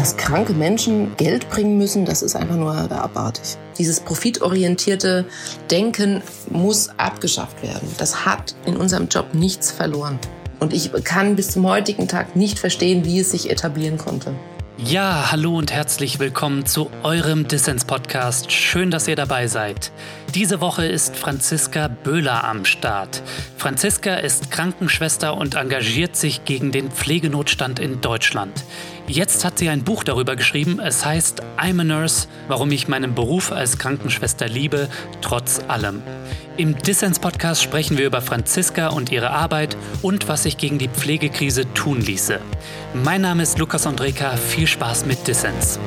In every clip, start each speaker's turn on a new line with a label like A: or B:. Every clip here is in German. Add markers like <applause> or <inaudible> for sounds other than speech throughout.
A: dass kranke Menschen Geld bringen müssen, das ist einfach nur abartig. Dieses profitorientierte Denken muss abgeschafft werden. Das hat in unserem Job nichts verloren. Und ich kann bis zum heutigen Tag nicht verstehen, wie es sich etablieren konnte.
B: Ja, hallo und herzlich willkommen zu eurem Dissens-Podcast. Schön, dass ihr dabei seid. Diese Woche ist Franziska Böhler am Start. Franziska ist Krankenschwester und engagiert sich gegen den Pflegenotstand in Deutschland. Jetzt hat sie ein Buch darüber geschrieben. Es heißt I'm a Nurse, warum ich meinen Beruf als Krankenschwester liebe, trotz allem. Im Dissens-Podcast sprechen wir über Franziska und ihre Arbeit und was sich gegen die Pflegekrise tun ließe. Mein Name ist Lukas Andreka. Viel Spaß mit Dissens.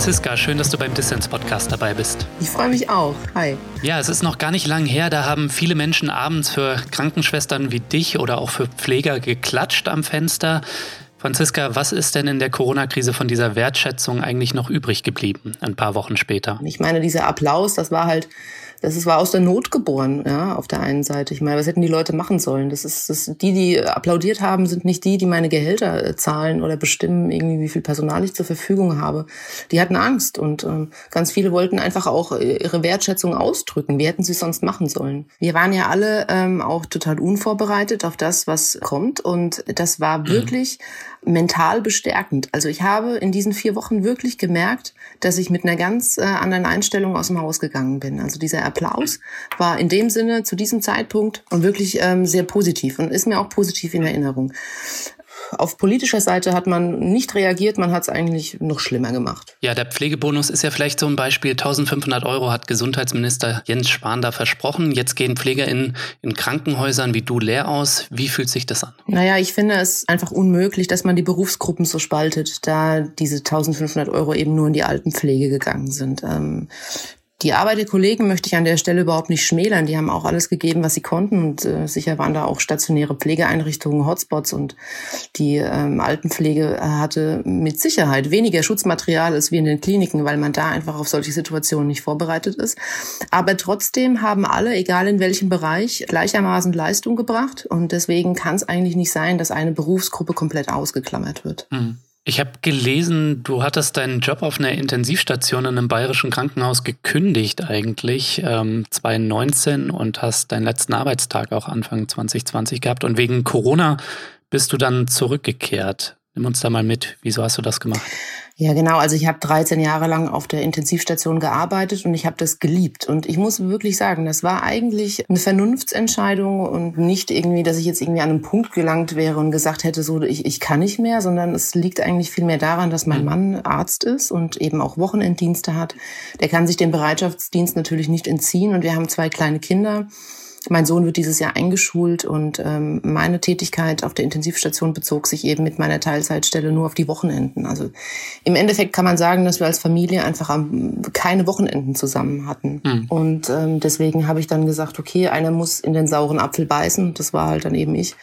B: Franziska, schön, dass du beim Dissens-Podcast dabei bist.
A: Ich freue mich auch. Hi.
B: Ja, es ist noch gar nicht lang her, da haben viele Menschen abends für Krankenschwestern wie dich oder auch für Pfleger geklatscht am Fenster. Franziska, was ist denn in der Corona-Krise von dieser Wertschätzung eigentlich noch übrig geblieben, ein paar Wochen später?
A: Ich meine, dieser Applaus, das war halt das ist, war aus der Not geboren, ja, auf der einen Seite. Ich meine, was hätten die Leute machen sollen? Das ist, das, die, die applaudiert haben, sind nicht die, die meine Gehälter äh, zahlen oder bestimmen, irgendwie, wie viel Personal ich zur Verfügung habe. Die hatten Angst und ähm, ganz viele wollten einfach auch äh, ihre Wertschätzung ausdrücken. Wie hätten sie es sonst machen sollen? Wir waren ja alle ähm, auch total unvorbereitet auf das, was kommt und das war mhm. Mental bestärkend. Also ich habe in diesen vier Wochen wirklich gemerkt, dass ich mit einer ganz äh, anderen Einstellung aus dem Haus gegangen bin. Also dieser Applaus war in dem Sinne zu diesem Zeitpunkt und wirklich ähm, sehr positiv und ist mir auch positiv in Erinnerung. Auf politischer Seite hat man nicht reagiert, man hat es eigentlich noch schlimmer gemacht.
B: Ja, der Pflegebonus ist ja vielleicht so ein Beispiel. 1500 Euro hat Gesundheitsminister Jens Spahn da versprochen. Jetzt gehen PflegerInnen in Krankenhäusern wie du leer aus. Wie fühlt sich das an?
A: Naja, ich finde es einfach unmöglich, dass man die Berufsgruppen so spaltet, da diese 1500 Euro eben nur in die Altenpflege gegangen sind. Ähm, die Arbeit der Kollegen möchte ich an der Stelle überhaupt nicht schmälern. Die haben auch alles gegeben, was sie konnten. Und äh, sicher waren da auch stationäre Pflegeeinrichtungen, Hotspots. Und die ähm, Altenpflege hatte mit Sicherheit weniger Schutzmaterial als wir in den Kliniken, weil man da einfach auf solche Situationen nicht vorbereitet ist. Aber trotzdem haben alle, egal in welchem Bereich, gleichermaßen Leistung gebracht. Und deswegen kann es eigentlich nicht sein, dass eine Berufsgruppe komplett ausgeklammert wird.
B: Mhm. Ich habe gelesen, du hattest deinen Job auf einer Intensivstation in einem bayerischen Krankenhaus gekündigt eigentlich ähm, 2019 und hast deinen letzten Arbeitstag auch Anfang 2020 gehabt und wegen Corona bist du dann zurückgekehrt. Nimm uns da mal mit. Wieso hast du das gemacht?
A: Ja, genau. Also ich habe 13 Jahre lang auf der Intensivstation gearbeitet und ich habe das geliebt. Und ich muss wirklich sagen, das war eigentlich eine Vernunftsentscheidung und nicht irgendwie, dass ich jetzt irgendwie an einem Punkt gelangt wäre und gesagt hätte, so ich, ich kann nicht mehr, sondern es liegt eigentlich viel mehr daran, dass mein mhm. Mann Arzt ist und eben auch Wochenenddienste hat. Der kann sich dem Bereitschaftsdienst natürlich nicht entziehen und wir haben zwei kleine Kinder. Mein Sohn wird dieses Jahr eingeschult und ähm, meine Tätigkeit auf der Intensivstation bezog sich eben mit meiner Teilzeitstelle nur auf die Wochenenden. Also im Endeffekt kann man sagen, dass wir als Familie einfach keine Wochenenden zusammen hatten. Mhm. Und ähm, deswegen habe ich dann gesagt, okay, einer muss in den sauren Apfel beißen. Das war halt dann eben ich.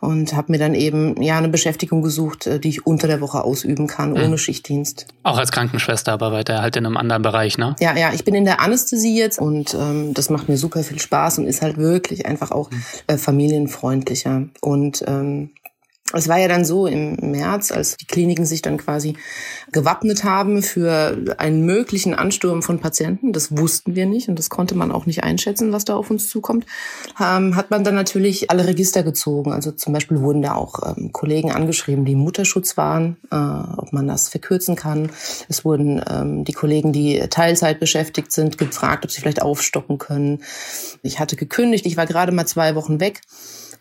A: Und habe mir dann eben ja eine Beschäftigung gesucht, äh, die ich unter der Woche ausüben kann, mhm. ohne Schichtdienst.
B: Auch als Krankenschwester, aber weiter halt in einem anderen Bereich, ne?
A: Ja, ja, ich bin in der Anästhesie jetzt und ähm, das macht mir super viel Spaß und ist halt wirklich einfach auch mhm. äh, familienfreundlicher. Und ähm, es war ja dann so im März, als die Kliniken sich dann quasi gewappnet haben für einen möglichen Ansturm von Patienten. Das wussten wir nicht und das konnte man auch nicht einschätzen, was da auf uns zukommt. Ähm, hat man dann natürlich alle Register gezogen. Also zum Beispiel wurden da auch ähm, Kollegen angeschrieben, die im Mutterschutz waren, äh, ob man das verkürzen kann. Es wurden ähm, die Kollegen, die Teilzeit beschäftigt sind, gefragt, ob sie vielleicht aufstocken können. Ich hatte gekündigt. Ich war gerade mal zwei Wochen weg.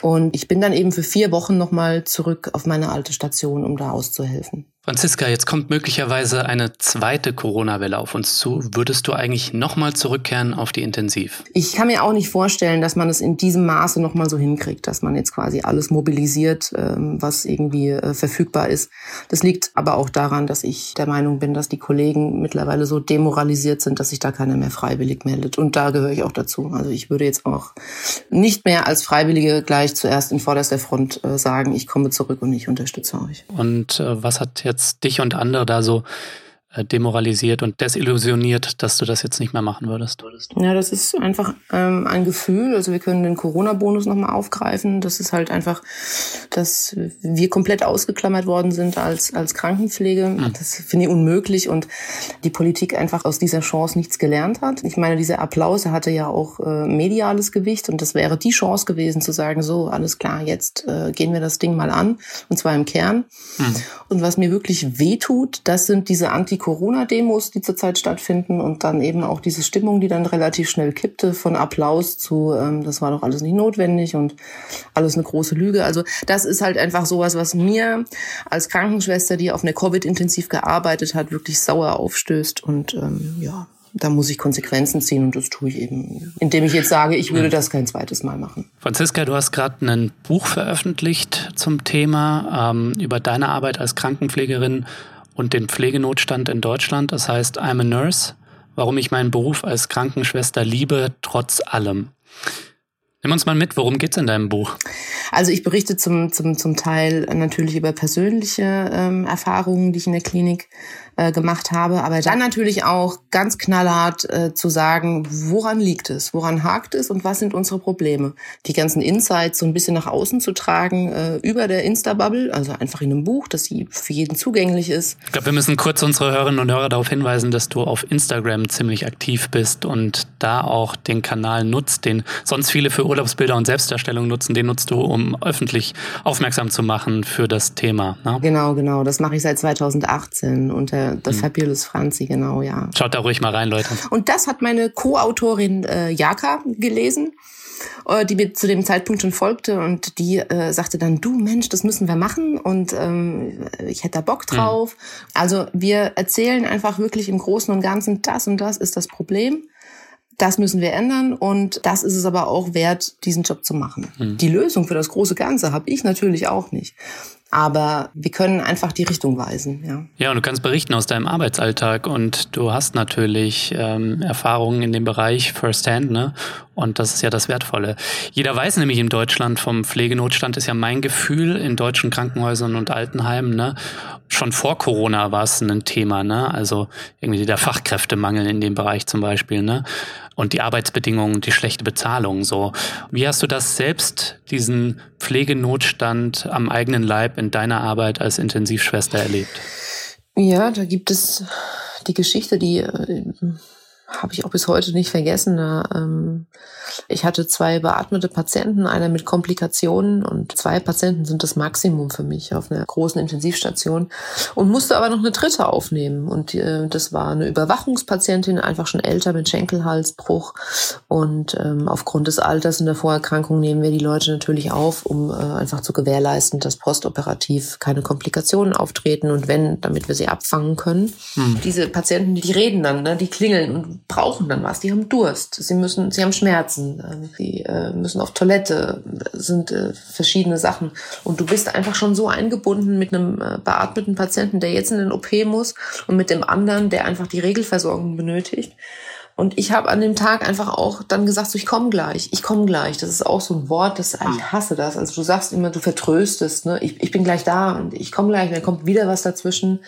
A: Und ich bin dann eben für vier Wochen nochmal zurück auf meine alte Station, um da auszuhelfen.
B: Franziska, jetzt kommt möglicherweise eine zweite Corona-Welle auf uns zu. Würdest du eigentlich nochmal zurückkehren auf die Intensiv?
A: Ich kann mir auch nicht vorstellen, dass man es in diesem Maße nochmal so hinkriegt, dass man jetzt quasi alles mobilisiert, ähm, was irgendwie äh, verfügbar ist. Das liegt aber auch daran, dass ich der Meinung bin, dass die Kollegen mittlerweile so demoralisiert sind, dass sich da keiner mehr freiwillig meldet. Und da gehöre ich auch dazu. Also ich würde jetzt auch nicht mehr als Freiwillige gleich zuerst in vorderster Front äh, sagen, ich komme zurück und ich unterstütze euch.
B: Und äh, was hat jetzt dich und andere da so demoralisiert und desillusioniert, dass du das jetzt nicht mehr machen würdest?
A: Ja, das ist einfach ähm, ein Gefühl. Also wir können den Corona-Bonus nochmal aufgreifen. Das ist halt einfach, dass wir komplett ausgeklammert worden sind als, als Krankenpflege. Mhm. Das finde ich unmöglich und die Politik einfach aus dieser Chance nichts gelernt hat. Ich meine, dieser Applaus hatte ja auch äh, mediales Gewicht und das wäre die Chance gewesen zu sagen, so, alles klar, jetzt äh, gehen wir das Ding mal an und zwar im Kern. Mhm. Und was mir wirklich wehtut, das sind diese Anti Corona-Demos, die zurzeit stattfinden und dann eben auch diese Stimmung, die dann relativ schnell kippte von Applaus zu, ähm, das war doch alles nicht notwendig und alles eine große Lüge. Also das ist halt einfach sowas, was mir als Krankenschwester, die auf eine Covid-intensiv gearbeitet hat, wirklich sauer aufstößt und ähm, ja, da muss ich Konsequenzen ziehen und das tue ich eben, indem ich jetzt sage, ich würde das kein zweites Mal machen.
B: Franziska, du hast gerade ein Buch veröffentlicht zum Thema ähm, über deine Arbeit als Krankenpflegerin und den Pflegenotstand in Deutschland. Das heißt, I'm a Nurse, warum ich meinen Beruf als Krankenschwester liebe, trotz allem. Nimm uns mal mit, worum geht's in deinem Buch?
A: Also ich berichte zum, zum, zum Teil natürlich über persönliche ähm, Erfahrungen, die ich in der Klinik äh, gemacht habe, aber dann natürlich auch ganz knallhart äh, zu sagen, woran liegt es, woran hakt es und was sind unsere Probleme. Die ganzen Insights so ein bisschen nach außen zu tragen äh, über der Insta-Bubble, also einfach in einem Buch, das für jeden zugänglich ist.
B: Ich glaube, wir müssen kurz unsere Hörerinnen und Hörer darauf hinweisen, dass du auf Instagram ziemlich aktiv bist und da auch den Kanal nutzt, den sonst viele für Urlaubsbilder und Selbstdarstellung nutzen, den nutzt du, um öffentlich aufmerksam zu machen für das Thema.
A: Ne? Genau, genau. Das mache ich seit 2018 unter The hm. Fabulous Franzi, genau, ja.
B: Schaut da ruhig mal rein, Leute.
A: Und das hat meine Co-Autorin äh, Jaka gelesen äh, die mir zu dem Zeitpunkt schon folgte und die äh, sagte dann, du Mensch, das müssen wir machen und ähm, ich hätte da Bock hm. drauf. Mhm. Also wir erzählen einfach wirklich im Großen und Ganzen, das und das ist das Problem. Das müssen wir ändern und das ist es aber auch wert, diesen Job zu machen. Mhm. Die Lösung für das große Ganze habe ich natürlich auch nicht. Aber wir können einfach die Richtung weisen. Ja,
B: ja und du kannst berichten aus deinem Arbeitsalltag und du hast natürlich ähm, Erfahrungen in dem Bereich Firsthand, ne? Und das ist ja das Wertvolle. Jeder weiß nämlich in Deutschland vom Pflegenotstand ist ja mein Gefühl in deutschen Krankenhäusern und Altenheimen, ne? Schon vor Corona war es ein Thema, ne? Also irgendwie der Fachkräftemangel in dem Bereich zum Beispiel, ne? Und die Arbeitsbedingungen, die schlechte Bezahlung so. Wie hast du das selbst, diesen Pflegenotstand am eigenen Leib in deiner Arbeit als Intensivschwester erlebt?
A: Ja, da gibt es die Geschichte, die äh, habe ich auch bis heute nicht vergessen. Da, ähm, ich hatte zwei beatmete Patienten, einer mit Komplikationen und zwei Patienten sind das Maximum für mich auf einer großen Intensivstation und musste aber noch eine dritte aufnehmen. Und äh, das war eine Überwachungspatientin, einfach schon älter mit Schenkelhalsbruch. Und ähm, aufgrund des Alters und der Vorerkrankung nehmen wir die Leute natürlich auf, um äh, einfach zu gewährleisten, dass postoperativ keine Komplikationen auftreten und wenn, damit wir sie abfangen können. Hm. Diese Patienten, die reden dann, ne, die klingeln und brauchen dann was. Die haben Durst, sie müssen, sie haben Schmerzen, ähm, sie äh, müssen auf Toilette, sind äh, verschiedene Sachen. Und du bist einfach schon so eingebunden mit einem äh, beatmeten Patienten, der jetzt in den OP muss und mit dem anderen, der einfach die Regelversorgung benötigt. Und ich habe an dem Tag einfach auch dann gesagt, so, ich komme gleich, ich komme gleich. Das ist auch so ein Wort, das ich ah. hasse das. Also du sagst immer, du vertröstest, ne? Ich, ich bin gleich da und ich komme gleich, und dann kommt wieder was dazwischen.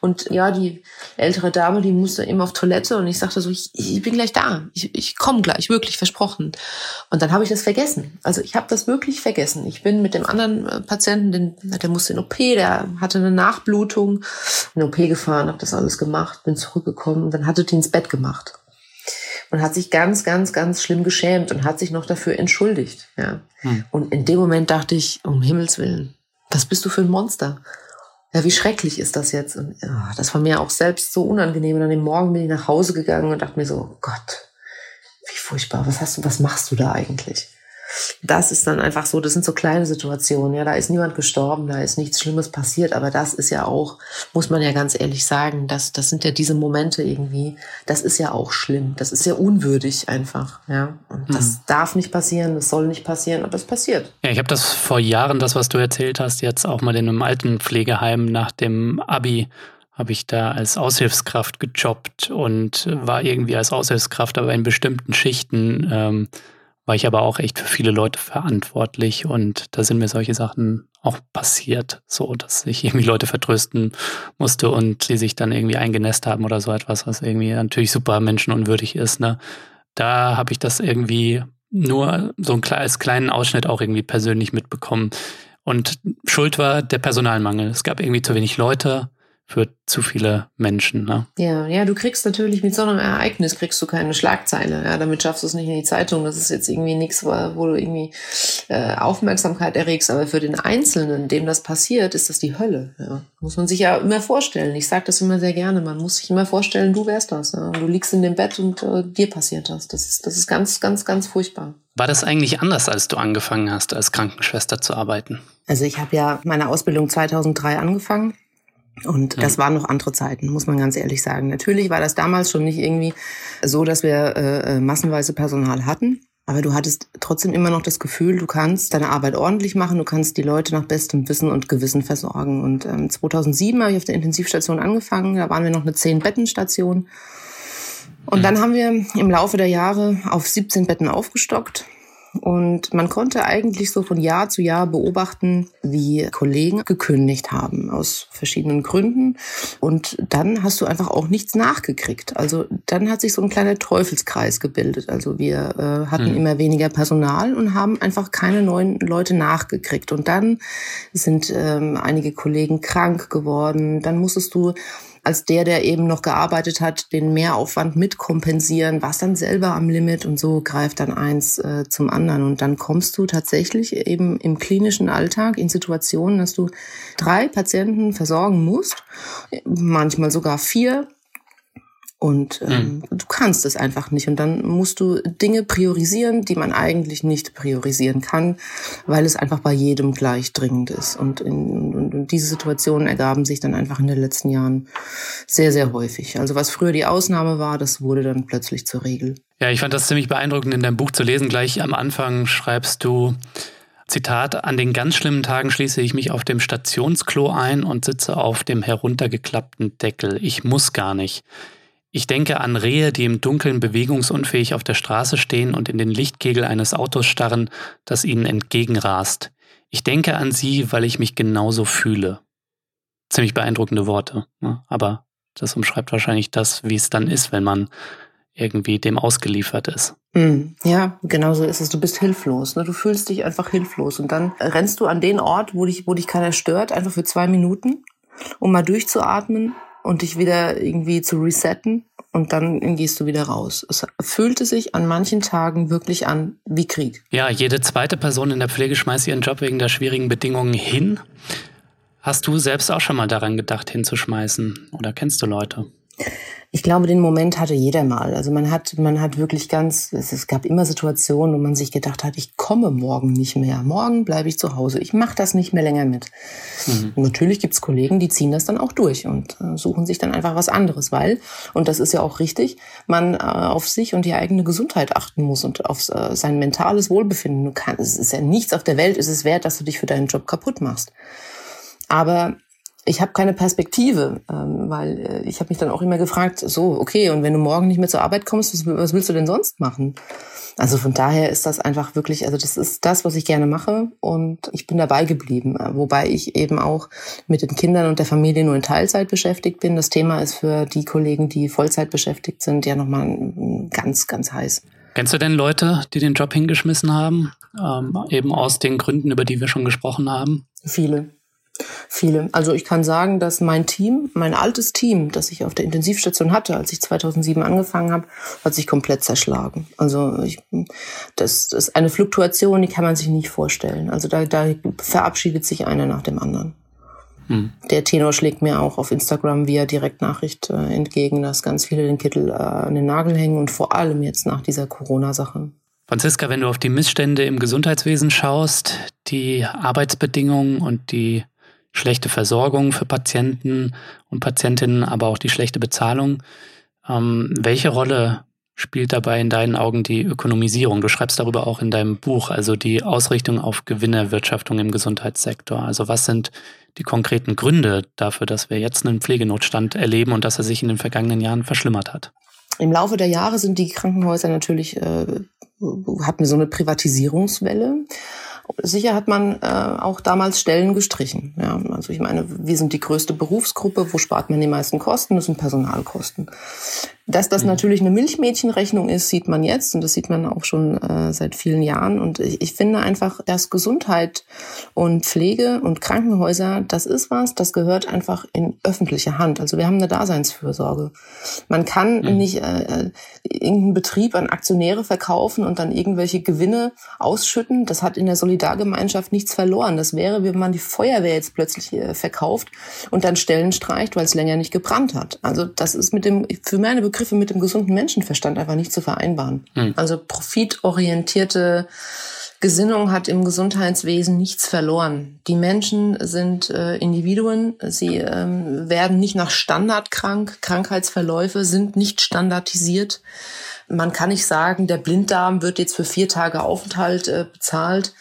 A: Und ja, die ältere Dame, die musste immer auf Toilette und ich sagte so, ich, ich bin gleich da, ich, ich komme gleich, wirklich versprochen. Und dann habe ich das vergessen. Also ich habe das wirklich vergessen. Ich bin mit dem anderen äh, Patienten, den, der musste in OP, der hatte eine Nachblutung, in OP gefahren, habe das alles gemacht, bin zurückgekommen und dann hatte die ins Bett gemacht und hat sich ganz, ganz, ganz schlimm geschämt und hat sich noch dafür entschuldigt. Ja. Hm. Und in dem Moment dachte ich, um Himmels Willen, was bist du für ein Monster? Ja, wie schrecklich ist das jetzt? Und ja, das war mir auch selbst so unangenehm. Und an dem Morgen bin ich nach Hause gegangen und dachte mir so, oh Gott, wie furchtbar, was hast du, was machst du da eigentlich? Das ist dann einfach so, das sind so kleine Situationen, ja, da ist niemand gestorben, da ist nichts Schlimmes passiert, aber das ist ja auch, muss man ja ganz ehrlich sagen, das, das sind ja diese Momente irgendwie, das ist ja auch schlimm, das ist ja unwürdig einfach, ja, und das mhm. darf nicht passieren, das soll nicht passieren, aber es passiert.
B: Ja, ich habe das vor Jahren, das, was du erzählt hast, jetzt auch mal in einem alten Pflegeheim nach dem Abi habe ich da als Aushilfskraft gejobbt und war irgendwie als Aushilfskraft aber in bestimmten Schichten ähm, war ich aber auch echt für viele Leute verantwortlich und da sind mir solche Sachen auch passiert, so dass ich irgendwie Leute vertrösten musste und die sich dann irgendwie eingenässt haben oder so etwas, was irgendwie natürlich super menschenunwürdig ist. Ne? Da habe ich das irgendwie nur so ein als kleinen Ausschnitt auch irgendwie persönlich mitbekommen. Und Schuld war der Personalmangel. Es gab irgendwie zu wenig Leute für zu viele Menschen. Ne?
A: Ja, ja, du kriegst natürlich mit so einem Ereignis kriegst du keine Schlagzeile. Ja, damit schaffst du es nicht in die Zeitung. Das ist jetzt irgendwie nichts, wo du irgendwie äh, Aufmerksamkeit erregst. Aber für den Einzelnen, dem das passiert, ist das die Hölle. Ja. Muss man sich ja immer vorstellen. Ich sage das immer sehr gerne. Man muss sich immer vorstellen, du wärst das. Ja. Du liegst in dem Bett und äh, dir passiert das. Das ist, das ist ganz, ganz, ganz furchtbar.
B: War das eigentlich anders, als du angefangen hast, als Krankenschwester zu arbeiten?
A: Also ich habe ja meine Ausbildung 2003 angefangen und ja. das waren noch andere Zeiten, muss man ganz ehrlich sagen. Natürlich war das damals schon nicht irgendwie so, dass wir äh, äh, massenweise Personal hatten. Aber du hattest trotzdem immer noch das Gefühl, du kannst deine Arbeit ordentlich machen, du kannst die Leute nach bestem Wissen und Gewissen versorgen. Und ähm, 2007 habe ich auf der Intensivstation angefangen, da waren wir noch eine 10-Betten-Station. Und dann haben wir im Laufe der Jahre auf 17 Betten aufgestockt und man konnte eigentlich so von Jahr zu Jahr beobachten, wie Kollegen gekündigt haben aus verschiedenen Gründen. Und dann hast du einfach auch nichts nachgekriegt. Also dann hat sich so ein kleiner Teufelskreis gebildet. Also wir äh, hatten hm. immer weniger Personal und haben einfach keine neuen Leute nachgekriegt. Und dann sind ähm, einige Kollegen krank geworden. Dann musstest du als der, der eben noch gearbeitet hat, den Mehraufwand mitkompensieren, was dann selber am Limit und so greift dann eins äh, zum anderen. Und dann kommst du tatsächlich eben im klinischen Alltag in Situationen, dass du drei Patienten versorgen musst, manchmal sogar vier und ähm, mhm. du kannst es einfach nicht. Und dann musst du Dinge priorisieren, die man eigentlich nicht priorisieren kann, weil es einfach bei jedem gleich dringend ist. Und, in, und, und diese Situationen ergaben sich dann einfach in den letzten Jahren sehr, sehr häufig. Also was früher die Ausnahme war, das wurde dann plötzlich zur Regel.
B: Ja, ich fand das ziemlich beeindruckend in deinem Buch zu lesen. Gleich am Anfang schreibst du, Zitat, an den ganz schlimmen Tagen schließe ich mich auf dem Stationsklo ein und sitze auf dem heruntergeklappten Deckel. Ich muss gar nicht. Ich denke an Rehe, die im Dunkeln bewegungsunfähig auf der Straße stehen und in den Lichtkegel eines Autos starren, das ihnen entgegenrast. Ich denke an sie, weil ich mich genauso fühle. Ziemlich beeindruckende Worte, ne? aber das umschreibt wahrscheinlich das, wie es dann ist, wenn man irgendwie dem ausgeliefert ist.
A: Mm, ja, genau so ist es. Du bist hilflos. Ne? Du fühlst dich einfach hilflos. Und dann rennst du an den Ort, wo dich, wo dich keiner stört, einfach für zwei Minuten, um mal durchzuatmen und dich wieder irgendwie zu resetten und dann gehst du wieder raus. Es fühlte sich an manchen Tagen wirklich an wie Krieg.
B: Ja, jede zweite Person in der Pflege schmeißt ihren Job wegen der schwierigen Bedingungen hin. Hast du selbst auch schon mal daran gedacht, hinzuschmeißen? Oder kennst du Leute?
A: Ich glaube, den Moment hatte jeder mal. Also man hat, man hat wirklich ganz, es, gab immer Situationen, wo man sich gedacht hat, ich komme morgen nicht mehr. Morgen bleibe ich zu Hause. Ich mache das nicht mehr länger mit. Mhm. Natürlich gibt's Kollegen, die ziehen das dann auch durch und äh, suchen sich dann einfach was anderes, weil, und das ist ja auch richtig, man äh, auf sich und die eigene Gesundheit achten muss und auf äh, sein mentales Wohlbefinden. Du kannst, es ist ja nichts auf der Welt, ist es wert, dass du dich für deinen Job kaputt machst. Aber ich habe keine Perspektive, ähm, weil äh, ich habe mich dann auch immer gefragt, so, okay, und wenn du morgen nicht mehr zur Arbeit kommst, was, was, willst du denn sonst machen? Also von daher ist das einfach wirklich, also das ist das, was ich gerne mache und ich bin dabei geblieben, äh, wobei ich eben auch mit den Kindern und der Familie nur in Teilzeit beschäftigt bin. Das Thema ist für die Kollegen, die Vollzeit beschäftigt sind, ja nochmal ganz, ganz heiß.
B: Kennst du denn Leute, die den Job hingeschmissen haben, ähm, eben aus den Gründen, über die wir schon gesprochen haben?
A: Viele. Viele. Also ich kann sagen, dass mein Team, mein altes Team, das ich auf der Intensivstation hatte, als ich 2007 angefangen habe, hat sich komplett zerschlagen. Also ich, das, das ist eine Fluktuation, die kann man sich nicht vorstellen. Also da, da verabschiedet sich einer nach dem anderen. Hm. Der Tenor schlägt mir auch auf Instagram via Direktnachricht äh, entgegen, dass ganz viele den Kittel äh, an den Nagel hängen und vor allem jetzt nach dieser Corona-Sache.
B: Franziska, wenn du auf die Missstände im Gesundheitswesen schaust, die Arbeitsbedingungen und die schlechte Versorgung für Patienten und Patientinnen, aber auch die schlechte Bezahlung. Ähm, welche Rolle spielt dabei in deinen Augen die Ökonomisierung? Du schreibst darüber auch in deinem Buch, also die Ausrichtung auf Gewinnerwirtschaftung im Gesundheitssektor. Also was sind die konkreten Gründe dafür, dass wir jetzt einen Pflegenotstand erleben und dass er sich in den vergangenen Jahren verschlimmert hat?
A: Im Laufe der Jahre sind die Krankenhäuser natürlich äh, hatten so eine Privatisierungswelle. Sicher hat man äh, auch damals Stellen gestrichen. Ja, also ich meine, wir sind die größte Berufsgruppe. Wo spart man die meisten Kosten? Das sind Personalkosten. Dass das mhm. natürlich eine Milchmädchenrechnung ist, sieht man jetzt und das sieht man auch schon äh, seit vielen Jahren. Und ich, ich finde einfach, dass Gesundheit und Pflege und Krankenhäuser, das ist was, das gehört einfach in öffentliche Hand. Also wir haben eine Daseinsfürsorge. Man kann mhm. nicht äh, äh, irgendeinen Betrieb an Aktionäre verkaufen und dann irgendwelche Gewinne ausschütten. Das hat in der Solidargemeinschaft nichts verloren. Das wäre, wenn man die Feuerwehr jetzt plötzlich äh, verkauft und dann Stellen streicht, weil es länger nicht gebrannt hat. Also das ist mit dem, für meine Begriffe Begriffe mit dem gesunden Menschenverstand einfach nicht zu vereinbaren. Hm. Also profitorientierte Gesinnung hat im Gesundheitswesen nichts verloren. Die Menschen sind äh, Individuen, sie ähm, werden nicht nach Standard krank, Krankheitsverläufe sind nicht standardisiert. Man kann nicht sagen, der Blinddarm wird jetzt für vier Tage Aufenthalt äh, bezahlt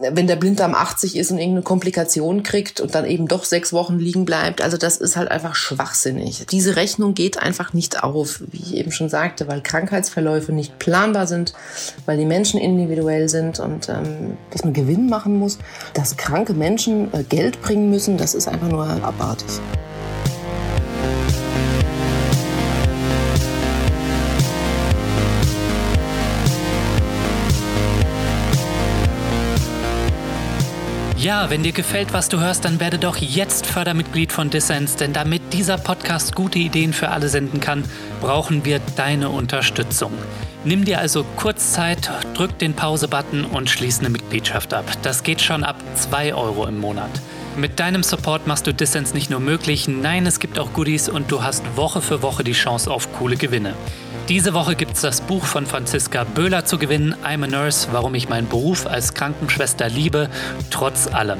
A: wenn der Blinddarm 80 ist und irgendeine Komplikation kriegt und dann eben doch sechs Wochen liegen bleibt, also das ist halt einfach schwachsinnig. Diese Rechnung geht einfach nicht auf, wie ich eben schon sagte, weil Krankheitsverläufe nicht planbar sind, weil die Menschen individuell sind und ähm, dass man Gewinn machen muss, dass kranke Menschen äh, Geld bringen müssen, das ist einfach nur abartig.
B: Ja, wenn dir gefällt, was du hörst, dann werde doch jetzt Fördermitglied von Dissens, denn damit dieser Podcast gute Ideen für alle senden kann, brauchen wir deine Unterstützung. Nimm dir also kurz Zeit, drück den Pause-Button und schließ eine Mitgliedschaft ab. Das geht schon ab 2 Euro im Monat. Mit deinem Support machst du Dissens nicht nur möglich, nein, es gibt auch Goodies und du hast Woche für Woche die Chance auf coole Gewinne. Diese Woche gibt es das Buch von Franziska Böhler zu gewinnen, I'm a Nurse, warum ich meinen Beruf als Krankenschwester liebe, trotz allem.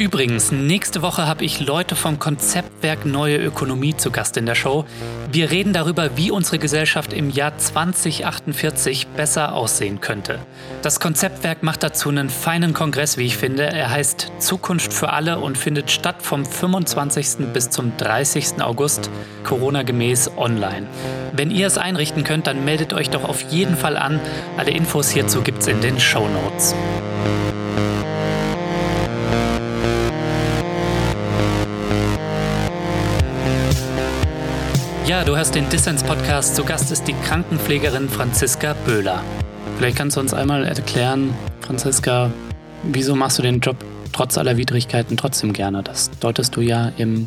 B: Übrigens, nächste Woche habe ich Leute vom Konzeptwerk Neue Ökonomie zu Gast in der Show. Wir reden darüber, wie unsere Gesellschaft im Jahr 2048 besser aussehen könnte. Das Konzeptwerk macht dazu einen feinen Kongress, wie ich finde. Er heißt Zukunft für alle und findet statt vom 25. bis zum 30. August, Corona-gemäß online. Wenn ihr es einrichten könnt, dann meldet euch doch auf jeden Fall an. Alle Infos hierzu gibt es in den Show Notes. Ja, du hast den Dissens-Podcast. Zu Gast ist die Krankenpflegerin Franziska Böhler. Vielleicht kannst du uns einmal erklären, Franziska, wieso machst du den Job trotz aller Widrigkeiten trotzdem gerne? Das deutest du ja im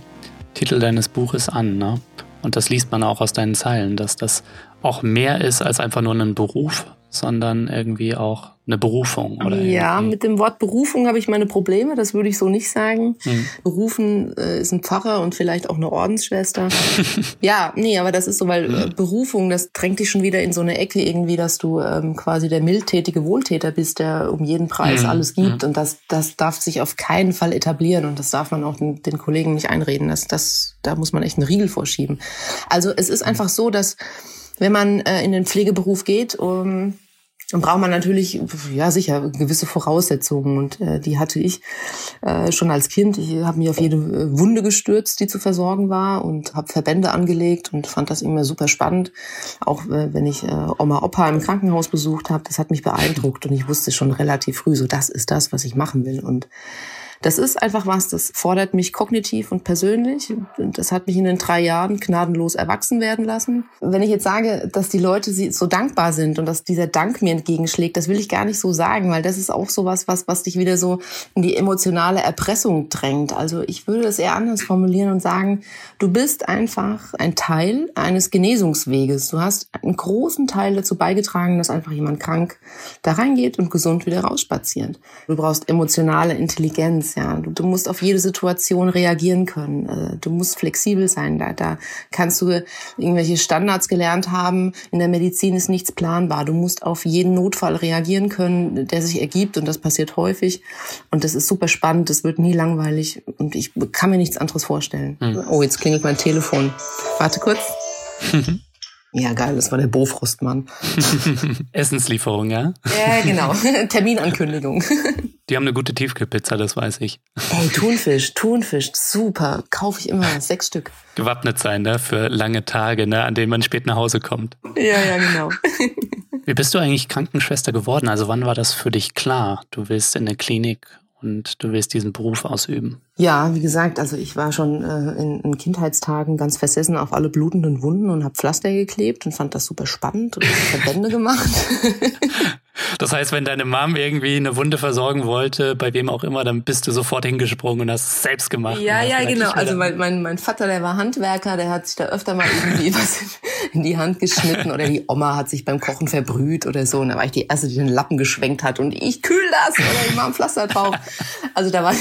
B: Titel deines Buches an. Ne? Und das liest man auch aus deinen Zeilen, dass das auch mehr ist als einfach nur ein Beruf, sondern irgendwie auch eine Berufung, oder?
A: Ja, irgendwie? mit dem Wort Berufung habe ich meine Probleme, das würde ich so nicht sagen. Hm. Berufen äh, ist ein Pfarrer und vielleicht auch eine Ordensschwester. <laughs> ja, nee, aber das ist so, weil äh, Berufung, das drängt dich schon wieder in so eine Ecke irgendwie, dass du ähm, quasi der mildtätige Wohltäter bist, der um jeden Preis hm. alles gibt. Hm. Und das, das darf sich auf keinen Fall etablieren und das darf man auch den, den Kollegen nicht einreden. Das, das, da muss man echt einen Riegel vorschieben. Also es ist einfach so, dass wenn man äh, in den Pflegeberuf geht, um, dann braucht man natürlich, ja sicher, gewisse Voraussetzungen und äh, die hatte ich äh, schon als Kind. Ich habe mich auf jede äh, Wunde gestürzt, die zu versorgen war und habe Verbände angelegt und fand das immer super spannend. Auch äh, wenn ich äh, Oma Opa im Krankenhaus besucht habe, das hat mich beeindruckt und ich wusste schon relativ früh, so das ist das, was ich machen will und das ist einfach was, das fordert mich kognitiv und persönlich. Das hat mich in den drei Jahren gnadenlos erwachsen werden lassen. Wenn ich jetzt sage, dass die Leute so dankbar sind und dass dieser Dank mir entgegenschlägt, das will ich gar nicht so sagen, weil das ist auch so was, was, was dich wieder so in die emotionale Erpressung drängt. Also ich würde es eher anders formulieren und sagen, du bist einfach ein Teil eines Genesungsweges. Du hast einen großen Teil dazu beigetragen, dass einfach jemand krank da reingeht und gesund wieder rausspaziert. Du brauchst emotionale Intelligenz ja. Du, du, musst auf jede Situation reagieren können. Äh, du musst flexibel sein. Da, da kannst du irgendwelche Standards gelernt haben. In der Medizin ist nichts planbar. Du musst auf jeden Notfall reagieren können, der sich ergibt. Und das passiert häufig. Und das ist super spannend. Das wird nie langweilig. Und ich kann mir nichts anderes vorstellen. Hm. Oh, jetzt klingelt mein Telefon. Warte kurz. <laughs> Ja, geil, das war der Bofrostmann. <laughs>
B: Essenslieferung, ja?
A: Ja, genau. <laughs> Terminankündigung.
B: Die haben eine gute Tiefkühlpizza, das weiß ich.
A: Ey, Thunfisch, Thunfisch, super. Kaufe ich immer sechs Stück.
B: Gewappnet sein, ne? Für lange Tage, ne? An denen man spät nach Hause kommt.
A: Ja, ja, genau. <laughs>
B: Wie bist du eigentlich Krankenschwester geworden? Also wann war das für dich klar? Du willst in der Klinik und du willst diesen Beruf ausüben.
A: Ja, wie gesagt, also ich war schon äh, in, in, Kindheitstagen ganz versessen auf alle blutenden Wunden und habe Pflaster geklebt und fand das super spannend und Verbände gemacht. <laughs>
B: Das heißt, wenn deine Mom irgendwie eine Wunde versorgen wollte, bei wem auch immer, dann bist du sofort hingesprungen und hast es selbst gemacht.
A: Ja, ja, genau. Also mein, mein, mein Vater, der war Handwerker, der hat sich da öfter mal irgendwie <laughs> was in die Hand geschnitten oder die Oma hat sich beim Kochen verbrüht oder so. Und da war ich die Erste, die den Lappen geschwenkt hat und ich kühl das oder ich mach ein Pflaster drauf. Also da war,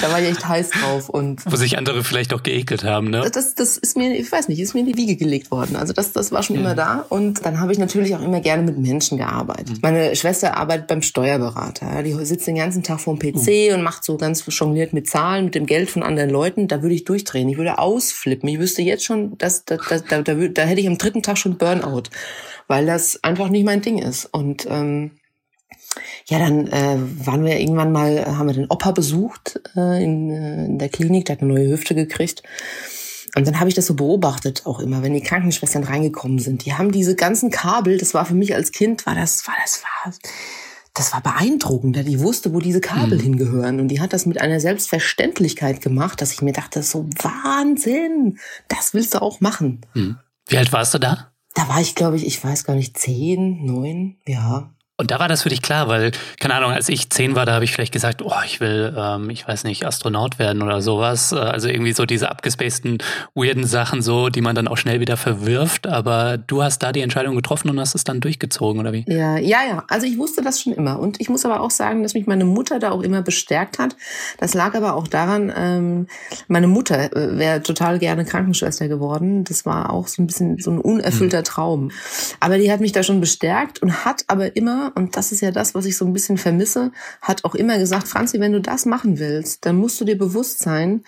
A: da war ich echt heiß drauf. Und
B: Wo sich andere vielleicht auch geekelt haben, ne?
A: Das, das ist mir, ich weiß nicht, ist mir in die Wiege gelegt worden. Also das, das war schon mhm. immer da. Und dann habe ich natürlich auch immer gerne mit Menschen gearbeitet. Mhm. Meine Schwester arbeitet beim Steuerberater. Die sitzt den ganzen Tag vorm PC mhm. und macht so ganz jongliert mit Zahlen, mit dem Geld von anderen Leuten. Da würde ich durchdrehen. Ich würde ausflippen. Ich wüsste jetzt schon, dass, da, da, da, da, da hätte ich am dritten Tag schon Burnout, weil das einfach nicht mein Ding ist. Und ähm, ja, dann äh, waren wir irgendwann mal, haben wir den Opa besucht äh, in, äh, in der Klinik, der hat eine neue Hüfte gekriegt. Und dann habe ich das so beobachtet, auch immer, wenn die Krankenschwestern reingekommen sind. Die haben diese ganzen Kabel, das war für mich als Kind, war das, war das, war, das war beeindruckend. Die wusste, wo diese Kabel mhm. hingehören. Und die hat das mit einer Selbstverständlichkeit gemacht, dass ich mir dachte, so Wahnsinn, das willst du auch machen.
B: Mhm. Wie alt warst du da?
A: Da war ich, glaube ich, ich weiß gar nicht, zehn, neun, ja.
B: Und da war das für dich klar, weil, keine Ahnung, als ich zehn war, da habe ich vielleicht gesagt, oh, ich will, ähm, ich weiß nicht, Astronaut werden oder sowas. Äh, also irgendwie so diese abgespaceden, weirden Sachen so, die man dann auch schnell wieder verwirft. Aber du hast da die Entscheidung getroffen und hast es dann durchgezogen, oder wie?
A: Ja, ja, ja. Also ich wusste das schon immer. Und ich muss aber auch sagen, dass mich meine Mutter da auch immer bestärkt hat. Das lag aber auch daran, ähm, meine Mutter äh, wäre total gerne Krankenschwester geworden. Das war auch so ein bisschen so ein unerfüllter hm. Traum. Aber die hat mich da schon bestärkt und hat aber immer und das ist ja das, was ich so ein bisschen vermisse, hat auch immer gesagt, Franzi, wenn du das machen willst, dann musst du dir bewusst sein,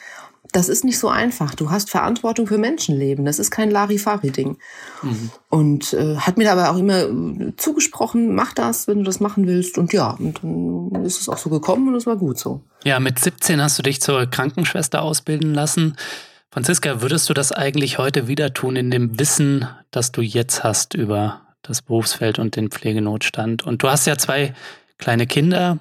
A: das ist nicht so einfach. Du hast Verantwortung für Menschenleben. Das ist kein Larifari-Ding. Mhm. Und äh, hat mir aber auch immer äh, zugesprochen, mach das, wenn du das machen willst. Und ja, und dann ist es auch so gekommen und es war gut so.
B: Ja, mit 17 hast du dich zur Krankenschwester ausbilden lassen. Franziska, würdest du das eigentlich heute wieder tun in dem Wissen, das du jetzt hast über das Berufsfeld und den Pflegenotstand. Und du hast ja zwei kleine Kinder,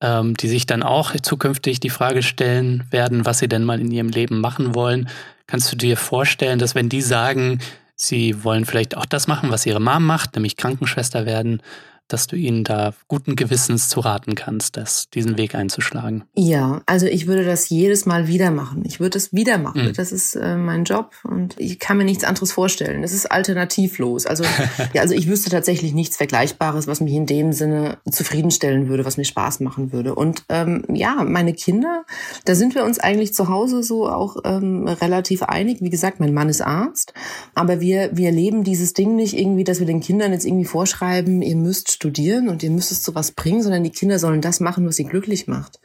B: ähm, die sich dann auch zukünftig die Frage stellen werden, was sie denn mal in ihrem Leben machen wollen. Kannst du dir vorstellen, dass wenn die sagen, sie wollen vielleicht auch das machen, was ihre Mom macht, nämlich Krankenschwester werden, dass du ihnen da guten Gewissens zu raten kannst, das, diesen Weg einzuschlagen?
A: Ja, also ich würde das jedes Mal wieder machen. Ich würde es wieder machen. Mhm. Das ist äh, mein Job und ich kann mir nichts anderes vorstellen. Es ist alternativlos. Also, <laughs> ja, also ich wüsste tatsächlich nichts Vergleichbares, was mich in dem Sinne zufriedenstellen würde, was mir Spaß machen würde. Und ähm, ja, meine Kinder, da sind wir uns eigentlich zu Hause so auch ähm, relativ einig. Wie gesagt, mein Mann ist Arzt, aber wir, wir leben dieses Ding nicht irgendwie, dass wir den Kindern jetzt irgendwie vorschreiben, ihr müsst studieren und ihr müsst es zu was bringen, sondern die Kinder sollen das machen, was sie glücklich macht.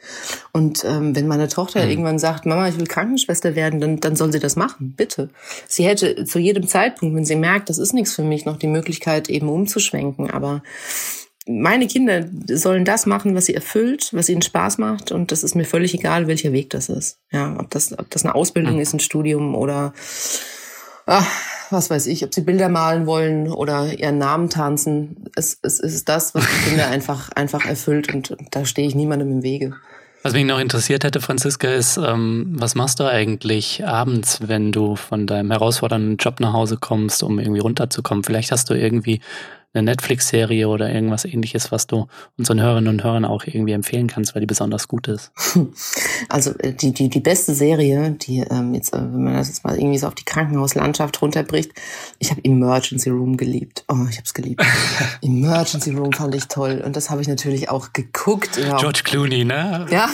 A: Und ähm, wenn meine Tochter mhm. irgendwann sagt, Mama, ich will Krankenschwester werden, dann, dann soll sie das machen, bitte. Sie hätte zu jedem Zeitpunkt, wenn sie merkt, das ist nichts für mich, noch die Möglichkeit eben umzuschwenken. Aber meine Kinder sollen das machen, was sie erfüllt, was ihnen Spaß macht und das ist mir völlig egal, welcher Weg das ist. Ja, ob das, ob das eine Ausbildung mhm. ist, ein Studium oder ach, was weiß ich, ob sie Bilder malen wollen oder ihren Namen tanzen. Es, es ist das, was die Kinder <laughs> einfach, einfach erfüllt und da stehe ich niemandem im Wege.
B: Was mich noch interessiert hätte, Franziska, ist, ähm, was machst du eigentlich abends, wenn du von deinem herausfordernden Job nach Hause kommst, um irgendwie runterzukommen? Vielleicht hast du irgendwie eine Netflix-Serie oder irgendwas ähnliches, was du unseren Hörerinnen und Hörern auch irgendwie empfehlen kannst, weil die besonders gut ist? <laughs>
A: Also äh, die, die, die beste Serie, die ähm, jetzt, äh, wenn man das jetzt mal irgendwie so auf die Krankenhauslandschaft runterbricht, ich habe Emergency Room geliebt. Oh, ich habe es geliebt. <laughs> Emergency Room fand ich toll. Und das habe ich natürlich auch geguckt.
B: Ja. George Clooney, ne?
A: Ja.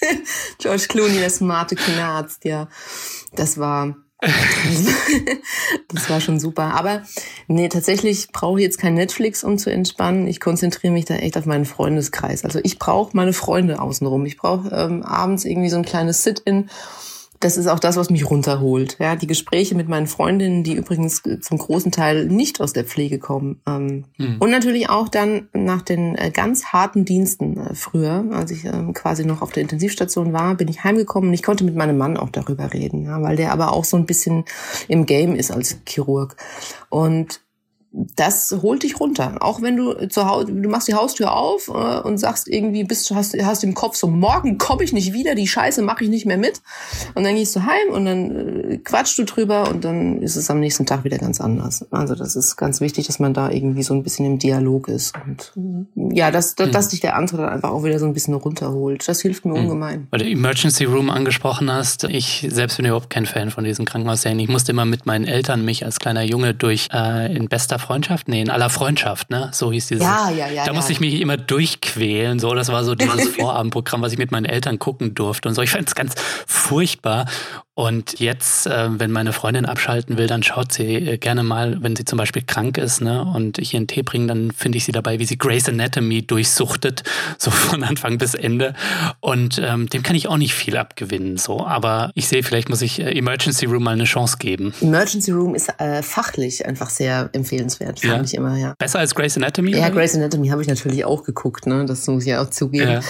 A: <laughs> George Clooney, der smarte Kinderarzt, ja. Das war <laughs> das war schon super. Aber nee, tatsächlich brauche ich jetzt kein Netflix, um zu entspannen. Ich konzentriere mich da echt auf meinen Freundeskreis. Also ich brauche meine Freunde außenrum. Ich brauche ähm, abends irgendwie so ein kleines Sit-in das ist auch das, was mich runterholt. Ja, die Gespräche mit meinen Freundinnen, die übrigens zum großen Teil nicht aus der Pflege kommen. Ähm, mhm. Und natürlich auch dann nach den äh, ganz harten Diensten äh, früher, als ich ähm, quasi noch auf der Intensivstation war, bin ich heimgekommen und ich konnte mit meinem Mann auch darüber reden, ja, weil der aber auch so ein bisschen im Game ist als Chirurg. Und das holt dich runter. Auch wenn du zu Hause, du machst die Haustür auf äh, und sagst irgendwie, bist du hast, hast im Kopf so, morgen komme ich nicht wieder, die Scheiße mache ich nicht mehr mit. Und dann gehst du heim und dann äh, quatschst du drüber und dann ist es am nächsten Tag wieder ganz anders. Also das ist ganz wichtig, dass man da irgendwie so ein bisschen im Dialog ist. Und ja, dass, dass, dass dich der andere dann einfach auch wieder so ein bisschen runterholt. Das hilft mir hm. ungemein.
B: Weil du Emergency Room angesprochen hast, ich selbst bin überhaupt kein Fan von diesen Krankenhausserien. Ich musste immer mit meinen Eltern mich als kleiner Junge durch äh, in bester Freundschaft? Nee, in aller Freundschaft, ne? So hieß dieses.
A: Ja, ja, ja.
B: Da musste ich mich immer durchquälen. So, das war so dieses <laughs> Vorabendprogramm, was ich mit meinen Eltern gucken durfte und so. Ich fand es ganz furchtbar. Und jetzt, äh, wenn meine Freundin abschalten will, dann schaut sie äh, gerne mal, wenn sie zum Beispiel krank ist, ne, und ich ihr einen Tee bringe, dann finde ich sie dabei, wie sie Grey's Anatomy durchsuchtet, <laughs> so von Anfang bis Ende. Und ähm, dem kann ich auch nicht viel abgewinnen, so. Aber ich sehe, vielleicht muss ich äh, Emergency Room mal eine Chance geben.
A: Emergency Room ist äh, fachlich einfach sehr empfehlenswert, fand ja. ich immer, ja.
B: Besser als Grey's Anatomy?
A: Ja, Grey's Anatomy habe ich natürlich auch geguckt, ne, das muss ich ja auch zugeben. Ja.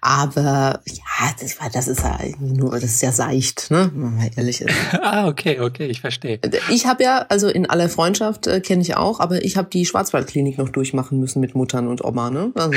A: Aber ja, das, das ist ja nur, das ist ja seicht, ne man mal ehrlich ist. <laughs>
B: ah, okay, okay, ich verstehe.
A: Ich habe ja, also in aller Freundschaft äh, kenne ich auch, aber ich habe die Schwarzwaldklinik noch durchmachen müssen mit Muttern und Oma. Ne? Also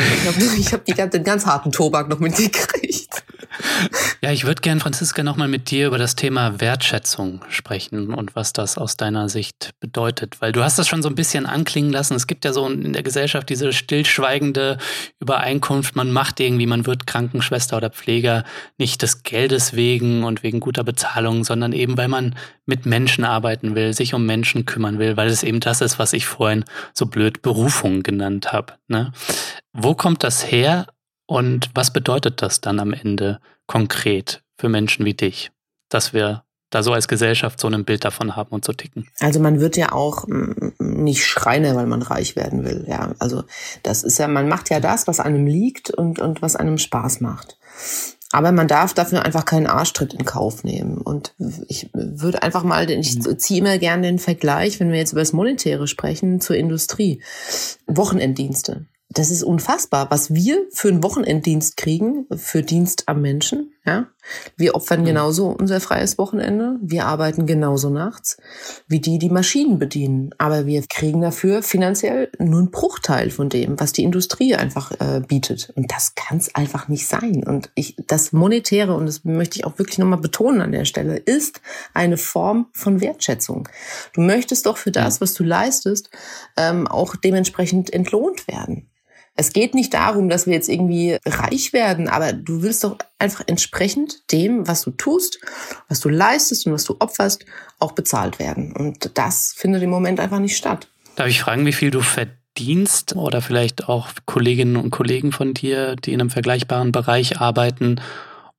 A: ich habe hab <laughs> den ganz harten Tobak noch mitgekriegt. <laughs>
B: Ja, ich würde gern, Franziska, nochmal mit dir über das Thema Wertschätzung sprechen und was das aus deiner Sicht bedeutet. Weil du hast das schon so ein bisschen anklingen lassen. Es gibt ja so in der Gesellschaft diese stillschweigende Übereinkunft, man macht irgendwie, man wird Krankenschwester oder Pfleger nicht des Geldes wegen und wegen guter Bezahlung, sondern eben, weil man mit Menschen arbeiten will, sich um Menschen kümmern will, weil es eben das ist, was ich vorhin so blöd Berufung genannt habe. Ne? Wo kommt das her und was bedeutet das dann am Ende konkret für Menschen wie dich, dass wir da so als Gesellschaft so ein Bild davon haben und so ticken.
A: Also man wird ja auch nicht Schreiner, weil man reich werden will. Ja, also das ist ja, man macht ja das, was einem liegt und, und was einem Spaß macht. Aber man darf dafür einfach keinen Arschtritt in Kauf nehmen. Und ich würde einfach mal, ich mhm. ziehe immer gerne den Vergleich, wenn wir jetzt über das Monetäre sprechen, zur Industrie. Wochenenddienste das ist unfassbar, was wir für einen Wochenenddienst kriegen, für Dienst am Menschen. Ja, wir opfern mhm. genauso unser freies Wochenende. Wir arbeiten genauso nachts wie die, die Maschinen bedienen. Aber wir kriegen dafür finanziell nur einen Bruchteil von dem, was die Industrie einfach äh, bietet. Und das kann es einfach nicht sein. Und ich, das Monetäre, und das möchte ich auch wirklich nochmal betonen an der Stelle, ist eine Form von Wertschätzung. Du möchtest doch für das, was du leistest, ähm, auch dementsprechend entlohnt werden. Es geht nicht darum, dass wir jetzt irgendwie reich werden, aber du willst doch einfach entsprechend dem, was du tust, was du leistest und was du opferst, auch bezahlt werden. Und das findet im Moment einfach nicht statt.
B: Darf ich fragen, wie viel du verdienst oder vielleicht auch Kolleginnen und Kollegen von dir, die in einem vergleichbaren Bereich arbeiten?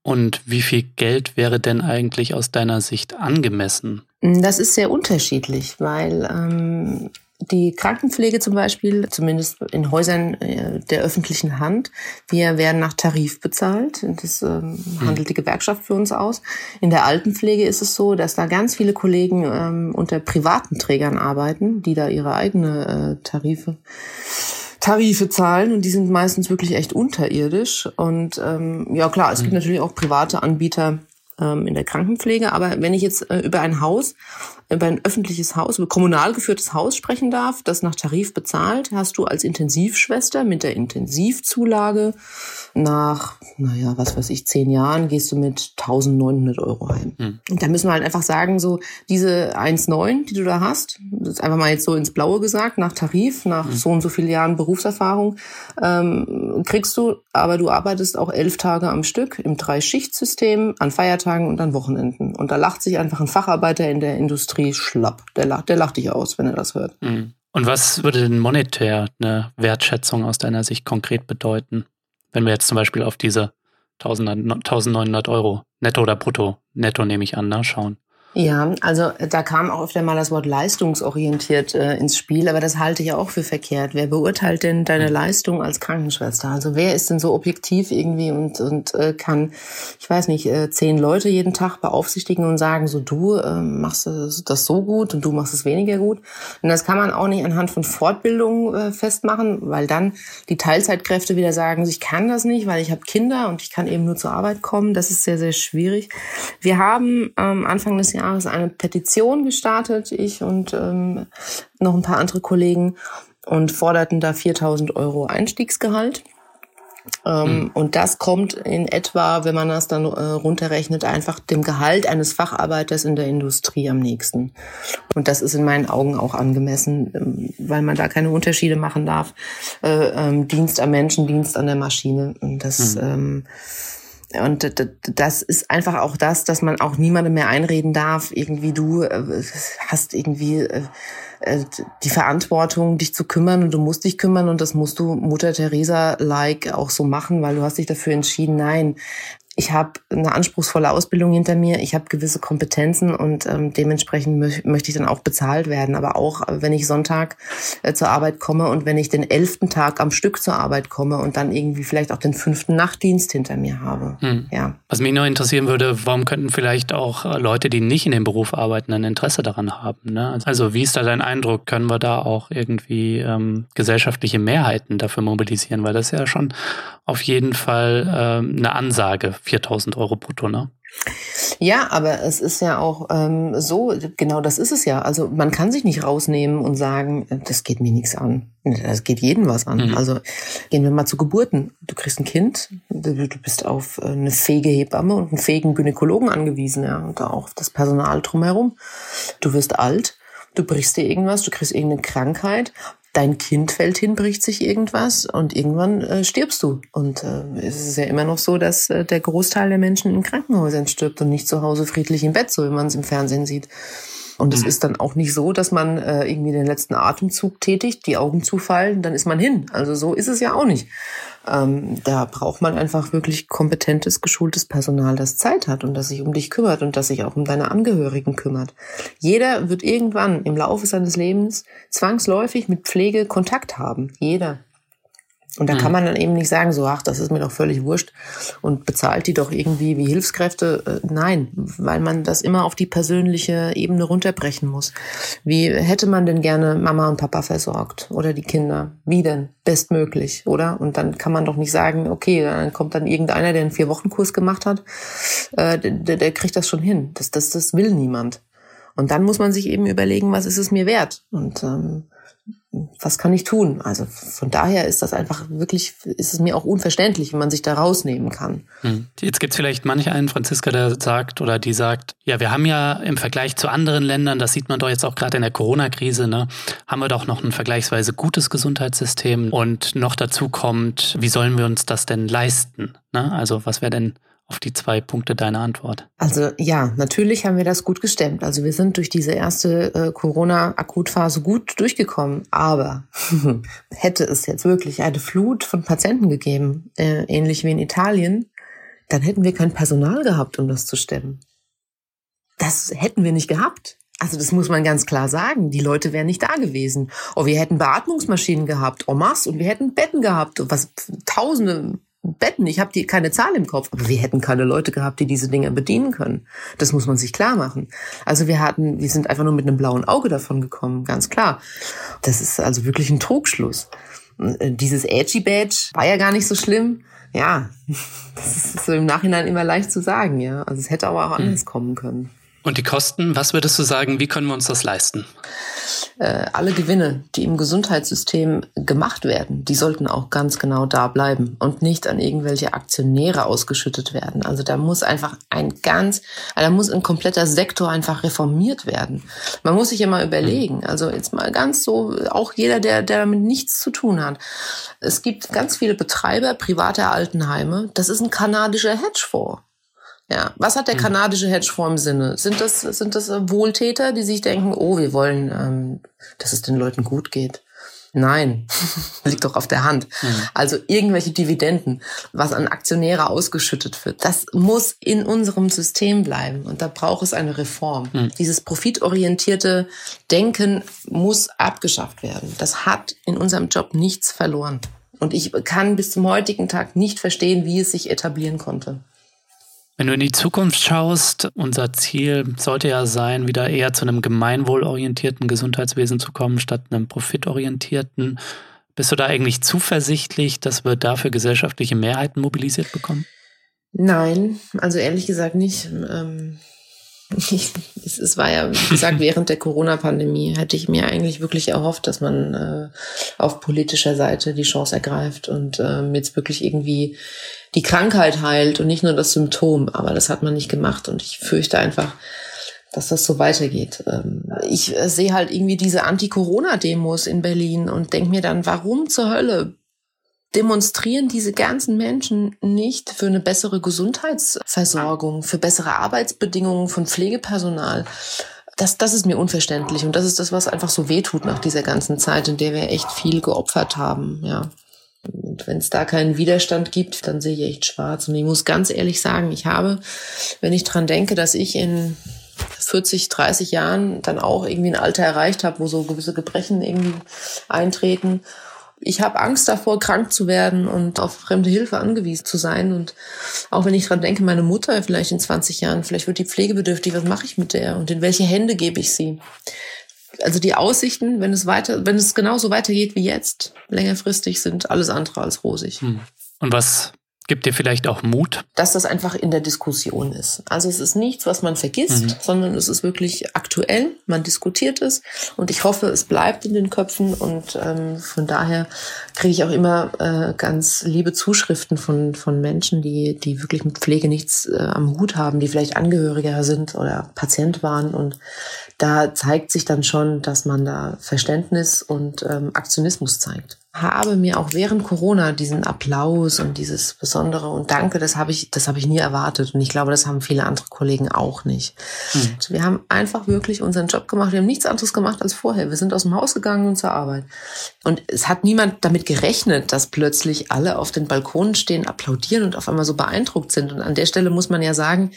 B: Und wie viel Geld wäre denn eigentlich aus deiner Sicht angemessen?
A: Das ist sehr unterschiedlich, weil ähm, die Krankenpflege zum Beispiel, zumindest in Häusern äh, der öffentlichen Hand, wir werden nach Tarif bezahlt. Das ähm, hm. handelt die Gewerkschaft für uns aus. In der Altenpflege ist es so, dass da ganz viele Kollegen ähm, unter privaten Trägern arbeiten, die da ihre eigene äh, Tarife Tarife zahlen und die sind meistens wirklich echt unterirdisch. Und ähm, ja klar, es gibt hm. natürlich auch private Anbieter, ähm, in der Krankenpflege. Aber wenn ich jetzt äh, über ein Haus, über ein öffentliches Haus, über kommunal geführtes Haus sprechen darf, das nach Tarif bezahlt, hast du als Intensivschwester mit der Intensivzulage nach, naja, was weiß ich, zehn Jahren gehst du mit 1900 Euro heim. Hm. Und da müssen wir halt einfach sagen, so diese 1,9, die du da hast, das ist einfach mal jetzt so ins Blaue gesagt, nach Tarif, nach hm. so und so vielen Jahren Berufserfahrung, ähm, kriegst du, aber du arbeitest auch elf Tage am Stück im Drei-Schicht-System an Feiertagen und an Wochenenden. Und da lacht sich einfach ein Facharbeiter in der Industrie schlapp. Der lacht, der lacht dich aus, wenn er das hört.
B: Mhm. Und was würde denn monetär eine Wertschätzung aus deiner Sicht konkret bedeuten? Wenn wir jetzt zum Beispiel auf diese 1900 Euro netto oder brutto, netto nehme ich an, ne, schauen.
A: Ja, also äh, da kam auch öfter mal das Wort leistungsorientiert äh, ins Spiel, aber das halte ich auch für verkehrt. Wer beurteilt denn deine Leistung als Krankenschwester? Also wer ist denn so objektiv irgendwie und, und äh, kann, ich weiß nicht, äh, zehn Leute jeden Tag beaufsichtigen und sagen, so du äh, machst das so gut und du machst es weniger gut. Und das kann man auch nicht anhand von Fortbildung äh, festmachen, weil dann die Teilzeitkräfte wieder sagen, ich kann das nicht, weil ich habe Kinder und ich kann eben nur zur Arbeit kommen. Das ist sehr, sehr schwierig. Wir haben ähm, Anfang des Jahres Jahres eine Petition gestartet, ich und ähm, noch ein paar andere Kollegen, und forderten da 4000 Euro Einstiegsgehalt. Ähm, mhm. Und das kommt in etwa, wenn man das dann äh, runterrechnet, einfach dem Gehalt eines Facharbeiters in der Industrie am nächsten. Und das ist in meinen Augen auch angemessen, ähm, weil man da keine Unterschiede machen darf. Äh, ähm, Dienst am Menschen, Dienst an der Maschine. Und das, mhm. Und das ist einfach auch das, dass man auch niemandem mehr einreden darf, irgendwie du äh, hast irgendwie äh, äh, die Verantwortung, dich zu kümmern und du musst dich kümmern und das musst du Mutter Teresa-like auch so machen, weil du hast dich dafür entschieden. Nein, ich habe eine anspruchsvolle Ausbildung hinter mir, ich habe gewisse Kompetenzen und ähm, dementsprechend mö möchte ich dann auch bezahlt werden. Aber auch, äh, wenn ich Sonntag äh, zur Arbeit komme und wenn ich den elften Tag am Stück zur Arbeit komme und dann irgendwie vielleicht auch den fünften Nachtdienst hinter mir habe. Hm.
B: Ja. Was mich noch interessieren würde, warum könnten vielleicht auch äh, Leute, die nicht in dem Beruf arbeiten, ein Interesse daran haben? Ne? Also wie ist da dein Eindruck? Können wir da auch irgendwie ähm, gesellschaftliche Mehrheiten dafür mobilisieren? Weil das ist ja schon auf jeden Fall ähm, eine Ansage, 4000 Euro brutto, ne?
A: Ja, aber es ist ja auch ähm, so, genau das ist es ja. Also man kann sich nicht rausnehmen und sagen, das geht mir nichts an. Das geht jedem was an. Mhm. Also gehen wir mal zu Geburten. Du kriegst ein Kind, du, bist auf eine fähige Hebamme und einen fähigen Gynäkologen angewiesen, ja, und auch auf das Personal drumherum. Du wirst alt, du brichst dir irgendwas, du kriegst irgendeine Krankheit dein Kind fällt hin, bricht sich irgendwas und irgendwann äh, stirbst du. Und äh, es ist ja immer noch so, dass äh, der Großteil der Menschen in Krankenhäusern stirbt und nicht zu Hause friedlich im Bett, so wie man es im Fernsehen sieht. Und es mhm. ist dann auch nicht so, dass man äh, irgendwie den letzten Atemzug tätigt, die Augen zufallen, dann ist man hin. Also so ist es ja auch nicht. Ähm, da braucht man einfach wirklich kompetentes, geschultes Personal, das Zeit hat und das sich um dich kümmert und das sich auch um deine Angehörigen kümmert. Jeder wird irgendwann im Laufe seines Lebens zwangsläufig mit Pflege Kontakt haben. Jeder. Und da mhm. kann man dann eben nicht sagen, so, ach, das ist mir doch völlig wurscht und bezahlt die doch irgendwie wie Hilfskräfte. Äh, nein, weil man das immer auf die persönliche Ebene runterbrechen muss. Wie hätte man denn gerne Mama und Papa versorgt oder die Kinder? Wie denn? Bestmöglich, oder? Und dann kann man doch nicht sagen, okay, dann kommt dann irgendeiner, der einen Vier-Wochen-Kurs gemacht hat, äh, der, der kriegt das schon hin. Das, das, das will niemand. Und dann muss man sich eben überlegen, was ist es mir wert? Und ähm, was kann ich tun? Also von daher ist das einfach wirklich, ist es mir auch unverständlich, wie man sich da rausnehmen kann.
B: Hm. Jetzt gibt es vielleicht manch einen Franziska, der sagt oder die sagt, ja, wir haben ja im Vergleich zu anderen Ländern, das sieht man doch jetzt auch gerade in der Corona-Krise, ne, haben wir doch noch ein vergleichsweise gutes Gesundheitssystem und noch dazu kommt, wie sollen wir uns das denn leisten? Ne? Also was wäre denn auf die zwei Punkte deine Antwort?
A: Also ja, natürlich haben wir das gut gestemmt. Also wir sind durch diese erste äh, Corona-Akutphase gut durchgekommen. Aber <laughs> hätte es jetzt wirklich eine Flut von Patienten gegeben, äh, ähnlich wie in Italien, dann hätten wir kein Personal gehabt, um das zu stemmen. Das hätten wir nicht gehabt. Also das muss man ganz klar sagen. Die Leute wären nicht da gewesen. Oh, wir hätten Beatmungsmaschinen gehabt, en masse, und wir hätten Betten gehabt, was Tausende, Betten. Ich habe die keine Zahl im Kopf, aber wir hätten keine Leute gehabt, die diese Dinge bedienen können. Das muss man sich klar machen. Also wir hatten, wir sind einfach nur mit einem blauen Auge davon gekommen, ganz klar. Das ist also wirklich ein Trugschluss. Äh, dieses Edgy Badge war ja gar nicht so schlimm. Ja, <laughs> das ist so im Nachhinein immer leicht zu sagen, ja. Also es hätte aber auch anders kommen können.
B: Und die Kosten, was würdest du sagen, wie können wir uns das leisten?
A: Äh, alle Gewinne, die im Gesundheitssystem gemacht werden, die sollten auch ganz genau da bleiben und nicht an irgendwelche Aktionäre ausgeschüttet werden. Also da muss einfach ein ganz, da muss ein kompletter Sektor einfach reformiert werden. Man muss sich immer überlegen, also jetzt mal ganz so, auch jeder, der, der damit nichts zu tun hat. Es gibt ganz viele Betreiber privater Altenheime. Das ist ein kanadischer Hedgefonds. Ja, was hat der hm. kanadische Hedgefonds im Sinne? Sind das, sind das Wohltäter, die sich denken, oh, wir wollen, ähm, dass es den Leuten gut geht? Nein, <laughs> liegt doch auf der Hand. Mhm. Also irgendwelche Dividenden, was an Aktionäre ausgeschüttet wird, das muss in unserem System bleiben. Und da braucht es eine Reform. Mhm. Dieses profitorientierte Denken muss abgeschafft werden. Das hat in unserem Job nichts verloren. Und ich kann bis zum heutigen Tag nicht verstehen, wie es sich etablieren konnte.
B: Wenn du in die Zukunft schaust, unser Ziel sollte ja sein, wieder eher zu einem gemeinwohlorientierten Gesundheitswesen zu kommen, statt einem profitorientierten. Bist du da eigentlich zuversichtlich, dass wir dafür gesellschaftliche Mehrheiten mobilisiert bekommen?
A: Nein, also ehrlich gesagt nicht. Ähm, Ich, es war ja, wie gesagt, <laughs> während der Corona-Pandemie hätte ich mir eigentlich wirklich erhofft, dass man äh, auf politischer Seite die Chance ergreift und ähm, jetzt wirklich irgendwie die Krankheit heilt und nicht nur das Symptom. Aber das hat man nicht gemacht und ich fürchte einfach, dass das so weitergeht. Ähm, ich äh, sehe halt irgendwie diese Anti-Corona-Demos in Berlin und denke mir dann, warum zur Hölle demonstrieren diese ganzen Menschen nicht für eine bessere Gesundheitsversorgung, für bessere Arbeitsbedingungen von Pflegepersonal. Das, das ist mir unverständlich und das ist das, was einfach so wehtut nach dieser ganzen Zeit, in der wir echt viel geopfert haben, ja. Und wenn es da keinen Widerstand gibt, dann sehe ich echt schwarz. Und ich muss ganz ehrlich sagen, ich habe, wenn ich dran denke, dass ich in 40, 30 Jahren dann auch irgendwie ein Alter erreicht habe, wo so gewisse Gebrechen irgendwie eintreten ich habe Angst davor, krank zu werden und auf fremde Hilfe angewiesen zu sein. Und auch wenn ich dran denke, meine Mutter vielleicht in 20 Jahren, vielleicht wird die pflegebedürftig, was mache ich mit der und in welche Hände gebe ich sie? Also die Aussichten, wenn es weiter, wenn es genauso weitergeht wie jetzt, längerfristig sind alles andere als rosig. Hm.
B: Und was Gibt dir vielleicht auch Mut?
A: Dass das einfach in der Diskussion ist. Also es ist nichts, was man vergisst, mhm. sondern es ist wirklich aktuell. Man diskutiert es und ich hoffe, es bleibt in den Köpfen und ähm, von daher kriege ich auch immer äh, ganz liebe Zuschriften von, von Menschen, die, die wirklich mit Pflege nichts äh, am Hut haben, die vielleicht Angehöriger sind oder Patient waren und da zeigt sich dann schon, dass man da Verständnis und ähm, Aktionismus zeigt habe mir auch während Corona diesen Applaus und dieses Besondere und Danke, das habe ich, das habe ich nie erwartet. Und ich glaube, das haben viele andere Kollegen auch nicht. Mhm. Wir haben einfach wirklich unseren Job gemacht. Wir haben nichts anderes gemacht als vorher. Wir sind aus dem Haus gegangen und zur Arbeit. Und es hat niemand damit gerechnet, dass plötzlich alle auf den Balkonen stehen, applaudieren und auf einmal so beeindruckt sind. Und an der Stelle muss man ja sagen,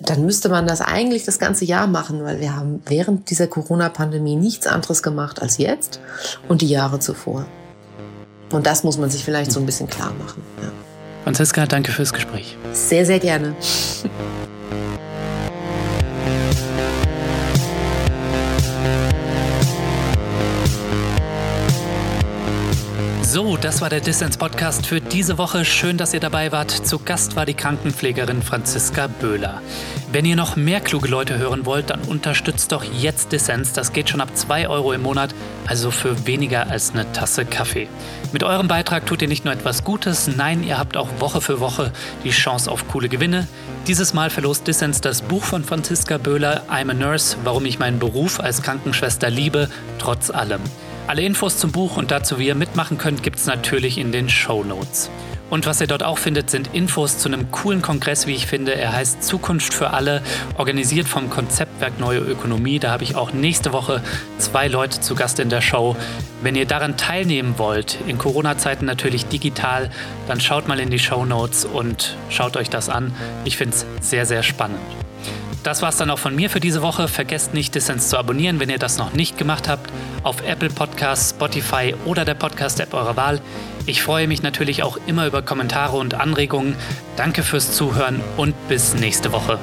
A: dann müsste man das eigentlich das ganze Jahr machen, weil wir haben während dieser Corona-Pandemie nichts anderes gemacht als jetzt und die Jahre zuvor. Und das muss man sich vielleicht so ein bisschen klar machen. Ja.
B: Franziska, danke fürs Gespräch.
A: Sehr, sehr gerne.
B: So, das war der Distance Podcast für diese Woche. Schön, dass ihr dabei wart. Zu Gast war die Krankenpflegerin Franziska Böhler. Wenn ihr noch mehr kluge Leute hören wollt, dann unterstützt doch jetzt Dissens. Das geht schon ab 2 Euro im Monat, also für weniger als eine Tasse Kaffee. Mit eurem Beitrag tut ihr nicht nur etwas Gutes, nein, ihr habt auch Woche für Woche die Chance auf coole Gewinne. Dieses Mal verlost Dissens das Buch von Franziska Böhler, I'm a Nurse, warum ich meinen Beruf als Krankenschwester liebe, trotz allem. Alle Infos zum Buch und dazu, wie ihr mitmachen könnt, gibt es natürlich in den Show Notes. Und was ihr dort auch findet, sind Infos zu einem coolen Kongress, wie ich finde. Er heißt Zukunft für alle, organisiert vom Konzeptwerk Neue Ökonomie. Da habe ich auch nächste Woche zwei Leute zu Gast in der Show. Wenn ihr daran teilnehmen wollt, in Corona-Zeiten natürlich digital, dann schaut mal in die Show Notes und schaut euch das an. Ich finde es sehr, sehr spannend. Das war es dann auch von mir für diese Woche. Vergesst nicht, Dissens zu abonnieren, wenn ihr das noch nicht gemacht habt, auf Apple Podcasts, Spotify oder der Podcast-App eurer Wahl. Ich freue mich natürlich auch immer über Kommentare und Anregungen. Danke fürs Zuhören und bis nächste Woche.